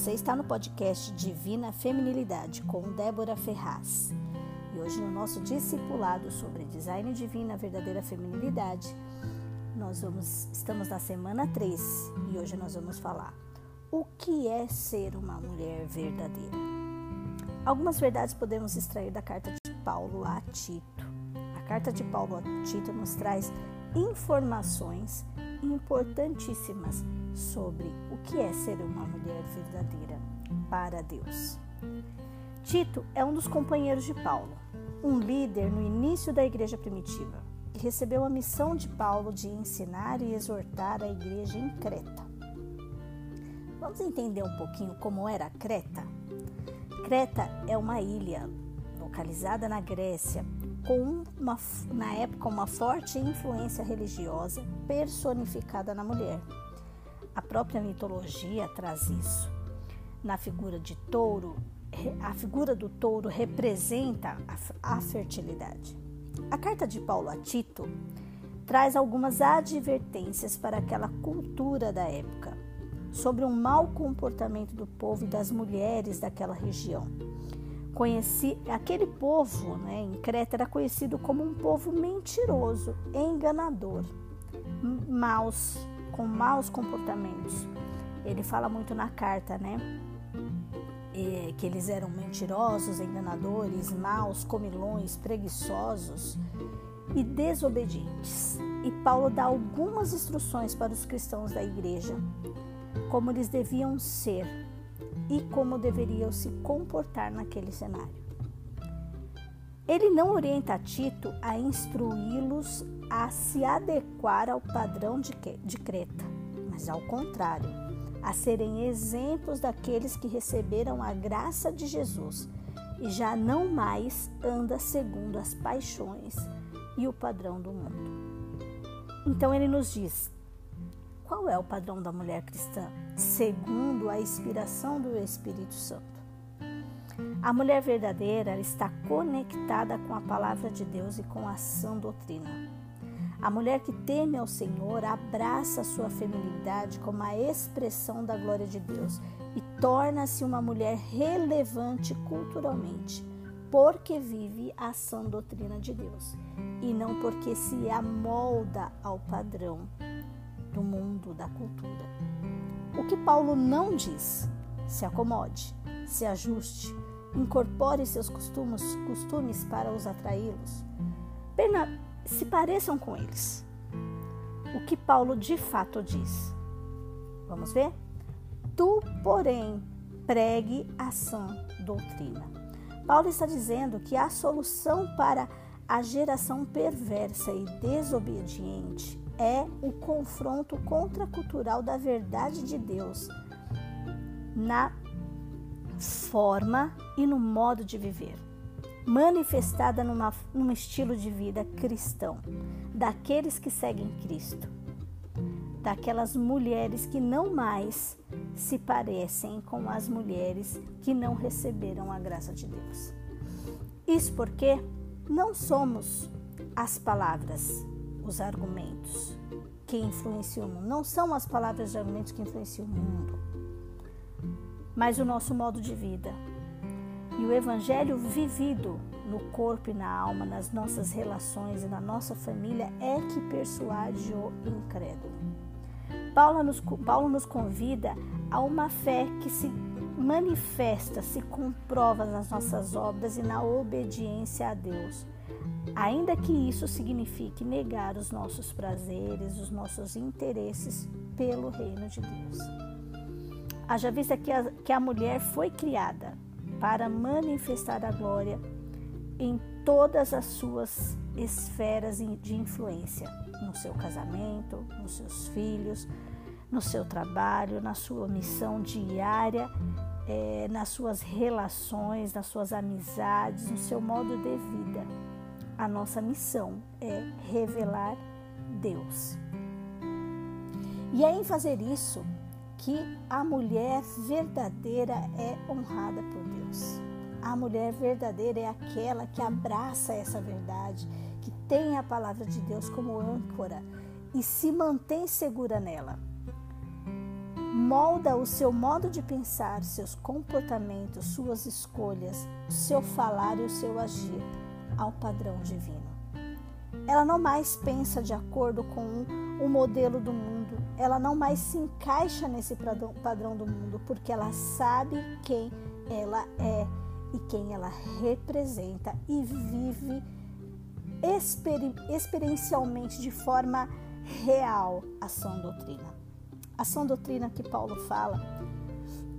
Você está no podcast Divina Feminilidade com Débora Ferraz. E hoje, no nosso discipulado sobre design divino, verdadeira feminilidade, nós vamos, estamos na semana 3 e hoje nós vamos falar o que é ser uma mulher verdadeira. Algumas verdades podemos extrair da carta de Paulo a Tito. A carta de Paulo a Tito nos traz informações importantíssimas sobre o que é ser uma mulher verdadeira para Deus. Tito é um dos companheiros de Paulo, um líder no início da igreja primitiva, que recebeu a missão de Paulo de ensinar e exortar a igreja em Creta. Vamos entender um pouquinho como era Creta? Creta é uma ilha localizada na Grécia, com uma, na época uma forte influência religiosa personificada na mulher. A própria mitologia traz isso. Na figura de touro, a figura do touro representa a, a fertilidade. A carta de Paulo a Tito traz algumas advertências para aquela cultura da época sobre um mau comportamento do povo e das mulheres daquela região Conheci aquele povo, né, em Creta era conhecido como um povo mentiroso, enganador, maus, com maus comportamentos. Ele fala muito na carta, né? É, que eles eram mentirosos, enganadores, maus, comilões, preguiçosos e desobedientes. E Paulo dá algumas instruções para os cristãos da igreja, como eles deviam ser e como deveriam se comportar naquele cenário. Ele não orienta Tito a instruí-los a se adequar ao padrão de, de Creta, mas ao contrário, a serem exemplos daqueles que receberam a graça de Jesus e já não mais anda segundo as paixões e o padrão do mundo. Então ele nos diz: qual é o padrão da mulher cristã, segundo a inspiração do Espírito Santo? A mulher verdadeira está conectada com a palavra de Deus e com a sã doutrina. A mulher que teme ao Senhor abraça a sua feminilidade como a expressão da glória de Deus e torna-se uma mulher relevante culturalmente, porque vive a sã doutrina de Deus e não porque se amolda ao padrão do mundo, da cultura. O que Paulo não diz, se acomode, se ajuste, incorpore seus costumes, costumes para os atraí-los. Se pareçam com eles. O que Paulo de fato diz. Vamos ver? Tu, porém, pregue a sã doutrina. Paulo está dizendo que a solução para a geração perversa e desobediente é o confronto contracultural da verdade de Deus na forma e no modo de viver, manifestada numa, num estilo de vida cristão, daqueles que seguem Cristo, daquelas mulheres que não mais se parecem com as mulheres que não receberam a graça de Deus. Isso porque não somos as palavras, os argumentos que influenciam o mundo. Não são as palavras de argumentos que influenciam o mundo, mas o nosso modo de vida. E o evangelho vivido no corpo e na alma, nas nossas relações e na nossa família é que persuade o incrédulo. Paulo nos, Paulo nos convida a uma fé que se manifesta, se comprova nas nossas obras e na obediência a Deus ainda que isso signifique negar os nossos prazeres, os nossos interesses pelo reino de Deus. Haja vista que a, que a mulher foi criada para manifestar a glória em todas as suas esferas de influência, no seu casamento, nos seus filhos, no seu trabalho, na sua missão diária, é, nas suas relações, nas suas amizades, no seu modo de vida. A nossa missão é revelar Deus. E é em fazer isso que a mulher verdadeira é honrada por Deus. A mulher verdadeira é aquela que abraça essa verdade, que tem a palavra de Deus como âncora e se mantém segura nela. Molda o seu modo de pensar, seus comportamentos, suas escolhas, seu falar e o seu agir ao padrão divino. Ela não mais pensa de acordo com o modelo do mundo, ela não mais se encaixa nesse padrão do mundo, porque ela sabe quem ela é e quem ela representa e vive exper experiencialmente de forma real a sã doutrina. A sã doutrina que Paulo fala,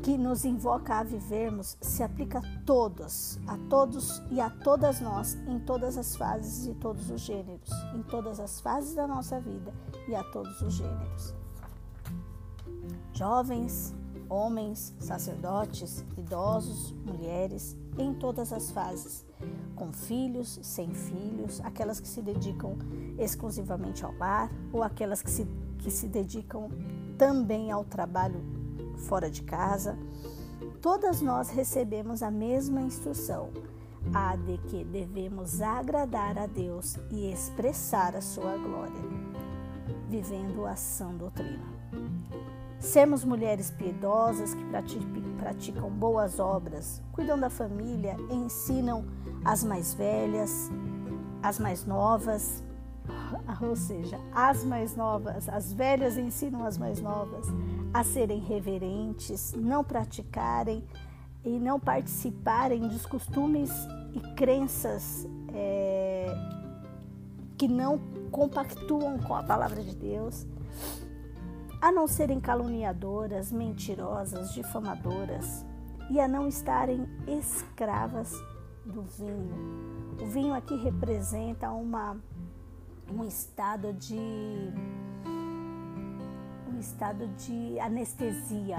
que nos invoca a vivermos, se aplica a todos, a todos e a todas nós, em todas as fases e todos os gêneros, em todas as fases da nossa vida e a todos os gêneros. Jovens, homens, sacerdotes, idosos, mulheres, em todas as fases, com filhos, sem filhos, aquelas que se dedicam exclusivamente ao lar ou aquelas que se, que se dedicam também ao trabalho fora de casa. Todas nós recebemos a mesma instrução, a de que devemos agradar a Deus e expressar a sua glória, vivendo a sã doutrina. Sermos mulheres piedosas que praticam boas obras, cuidam da família, ensinam as mais velhas, as mais novas, ou seja, as mais novas, as velhas ensinam as mais novas a serem reverentes, não praticarem e não participarem dos costumes e crenças é, que não compactuam com a palavra de Deus a não serem caluniadoras, mentirosas, difamadoras e a não estarem escravas do vinho. O vinho aqui representa uma, um estado de um estado de anestesia,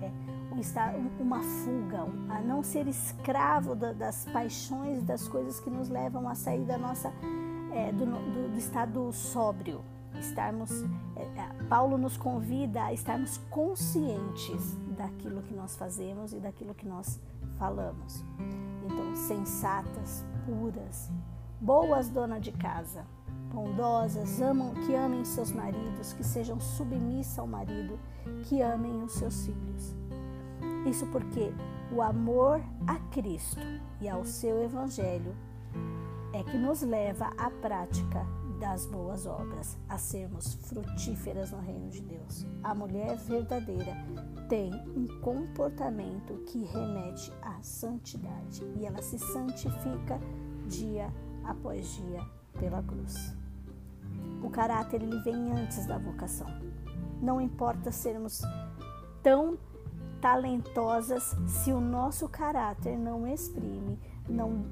é, um estado, uma fuga, a não ser escravo da, das paixões, das coisas que nos levam a sair da nossa é, do, do, do estado sóbrio estarmos, é, é, Paulo nos convida a estarmos conscientes daquilo que nós fazemos e daquilo que nós falamos. Então, sensatas, puras, boas donas de casa, bondosas, amam, que amem seus maridos, que sejam submissas ao marido, que amem os seus filhos. Isso porque o amor a Cristo e ao seu evangelho é que nos leva à prática das boas obras, a sermos frutíferas no reino de Deus. A mulher verdadeira tem um comportamento que remete à santidade e ela se santifica dia após dia pela cruz. Caráter ele vem antes da vocação. Não importa sermos tão talentosas se o nosso caráter não exprime, não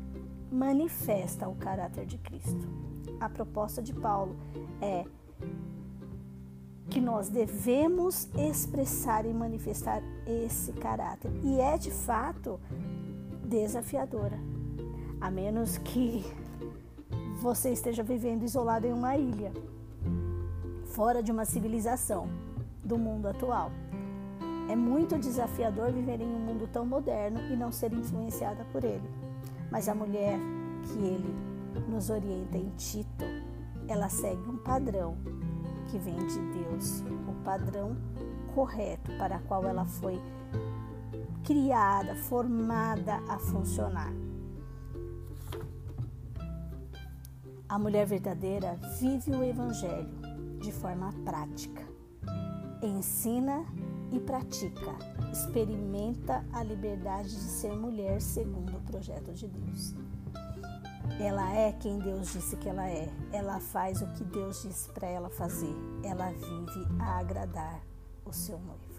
manifesta o caráter de Cristo a proposta de Paulo é que nós devemos expressar e manifestar esse caráter. E é de fato desafiadora. A menos que você esteja vivendo isolado em uma ilha, fora de uma civilização do mundo atual. É muito desafiador viver em um mundo tão moderno e não ser influenciada por ele. Mas a mulher que ele nos orienta em Tito, ela segue um padrão que vem de Deus, o padrão correto para o qual ela foi criada, formada a funcionar. A mulher verdadeira vive o Evangelho de forma prática, ensina e pratica, experimenta a liberdade de ser mulher segundo o projeto de Deus. Ela é quem Deus disse que ela é. Ela faz o que Deus disse para ela fazer. Ela vive a agradar o seu noivo.